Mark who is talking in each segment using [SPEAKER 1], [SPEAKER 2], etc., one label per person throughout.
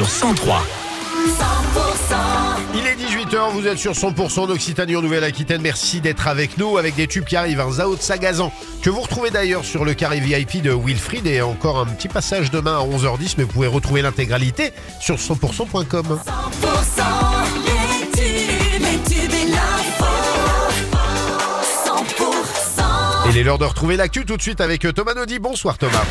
[SPEAKER 1] sur 103.
[SPEAKER 2] Il est 18h, vous êtes sur 100% d'Occitanie en Nouvelle-Aquitaine. Merci d'être avec nous avec des tubes qui arrivent. Un Zao de Sagazan que vous retrouvez d'ailleurs sur le carré VIP de Wilfried et encore un petit passage demain à 11h10. Mais vous pouvez retrouver l'intégralité sur 100%.com. Et il est l'heure de retrouver l'actu tout de suite avec Thomas Naudy. Bonsoir Thomas.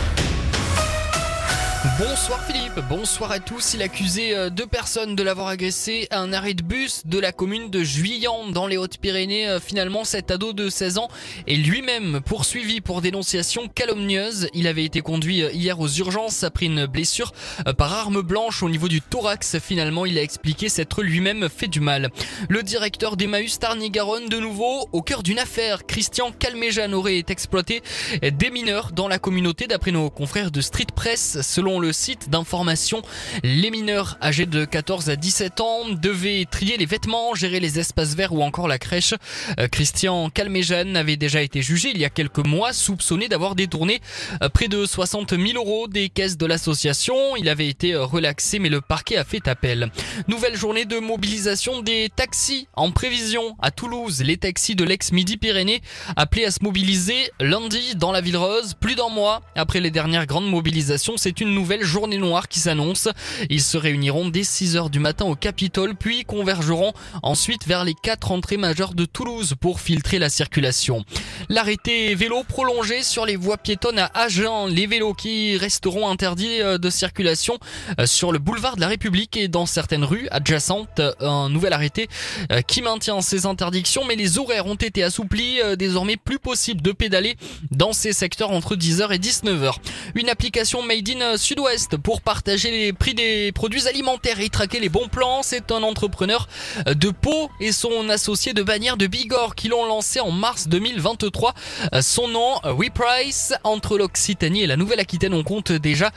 [SPEAKER 3] Bonsoir Philippe, bonsoir à tous. Il accusait euh, deux personnes de l'avoir agressé à un arrêt de bus de la commune de Juillan dans les Hautes-Pyrénées. Euh, finalement, cet ado de 16 ans est lui-même poursuivi pour dénonciation calomnieuse. Il avait été conduit euh, hier aux urgences après une blessure par arme blanche au niveau du thorax. Finalement, il a expliqué s'être lui-même fait du mal. Le directeur d'Emmaüs Tarn-et-Garonne, de nouveau, au cœur d'une affaire, Christian Calméjan aurait exploité des mineurs dans la communauté d'après nos confrères de Street Press. Le site d'information, les mineurs âgés de 14 à 17 ans devaient trier les vêtements, gérer les espaces verts ou encore la crèche. Euh, Christian Calméjean avait déjà été jugé il y a quelques mois, soupçonné d'avoir détourné euh, près de 60 000 euros des caisses de l'association. Il avait été euh, relaxé, mais le parquet a fait appel. Nouvelle journée de mobilisation des taxis en prévision à Toulouse. Les taxis de l'ex-Midi-Pyrénées appelés à se mobiliser lundi dans la ville rose. Plus d'un mois après les dernières grandes mobilisations, c'est une nouvelle journée noire qui s'annonce. Ils se réuniront dès 6h du matin au Capitole, puis convergeront ensuite vers les quatre entrées majeures de Toulouse pour filtrer la circulation. L'arrêté vélo prolongé sur les voies piétonnes à Agen, les vélos qui resteront interdits euh, de circulation euh, sur le boulevard de la République et dans certaines rues adjacentes. Un nouvel arrêté euh, qui maintient ces interdictions, mais les horaires ont été assouplis. Désormais plus possible de pédaler dans ces secteurs entre 10h et 19h. Une application made in Sud-Ouest pour partager les prix des produits alimentaires et traquer les bons plans. C'est un entrepreneur de Pau et son associé de bannière de Bigorre qui l'ont lancé en mars 2023. Son nom, WePrice. Entre l'Occitanie et la Nouvelle-Aquitaine, on compte déjà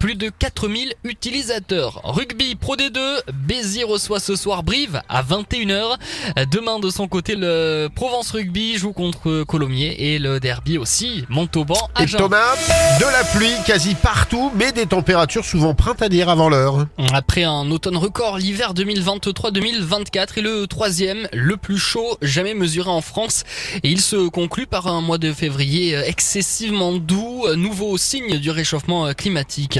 [SPEAKER 3] plus de 4000 utilisateurs. Rugby Pro D2, Béziers reçoit ce soir Brive à 21h. Demain, de son côté, le Provence Rugby joue contre Colomiers et le derby aussi, Montauban
[SPEAKER 2] Et Thomas, de la pluie quasi partout, mais des températures souvent printanières avant l'heure.
[SPEAKER 3] Après un automne record, l'hiver 2023-2024 est le troisième, le plus chaud jamais mesuré en France. Et il se conclut par un mois de février excessivement doux, nouveau signe du réchauffement climatique.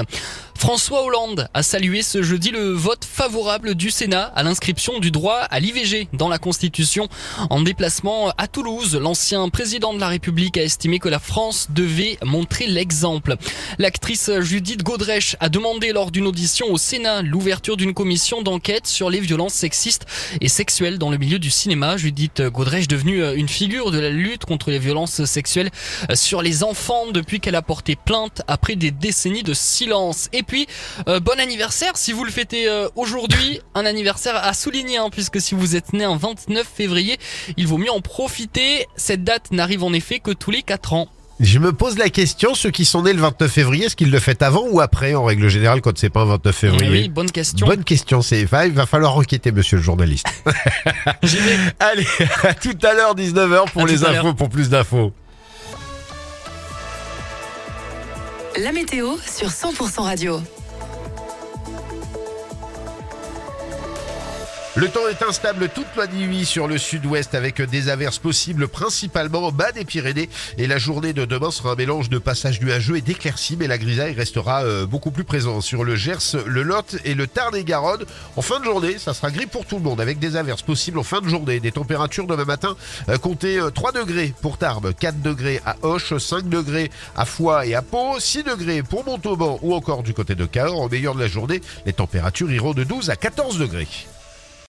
[SPEAKER 3] François Hollande a salué ce jeudi le vote favorable du Sénat à l'inscription du droit à l'IVG dans la Constitution. En déplacement à Toulouse, l'ancien président de la République a estimé que la France devait montrer l'exemple. L'actrice Judith Godrèche a demandé lors d'une audition au Sénat l'ouverture d'une commission d'enquête sur les violences sexistes et sexuelles dans le milieu du cinéma. Judith Godrèche devenue une figure de la lutte contre les violences sexuelles sur les enfants depuis qu'elle a porté plainte après des décennies de silence. Et euh, bon anniversaire si vous le fêtez euh, aujourd'hui. Un anniversaire à souligner, hein, puisque si vous êtes né un 29 février, il vaut mieux en profiter. Cette date n'arrive en effet que tous les 4 ans.
[SPEAKER 2] Je me pose la question, ceux qui sont nés le 29 février, est-ce qu'ils le fêtent avant ou après, en règle générale, quand c'est pas un 29 février
[SPEAKER 3] Oui, bonne question.
[SPEAKER 2] Bonne question, c'est il va falloir enquêter, monsieur le journaliste. Allez, à tout à l'heure, 19h pour
[SPEAKER 3] À
[SPEAKER 2] les infos, pour plus d'infos.
[SPEAKER 4] La météo sur 100% radio.
[SPEAKER 2] Le temps est instable toute la nuit sur le sud-ouest avec des averses possibles principalement au bas des Pyrénées et la journée de demain sera un mélange de passages nuageux et d'éclaircies mais la grisaille restera euh, beaucoup plus présente sur le Gers, le Lot et le Tarn-et-Garonne. En fin de journée, ça sera gris pour tout le monde avec des averses possibles en fin de journée. Des températures demain matin euh, comptez euh, 3 degrés pour Tarbes, 4 degrés à Hoche, 5 degrés à Foix et à Pau, 6 degrés pour Montauban ou encore du côté de Cahors. Au meilleur de la journée, les températures iront de 12 à 14 degrés.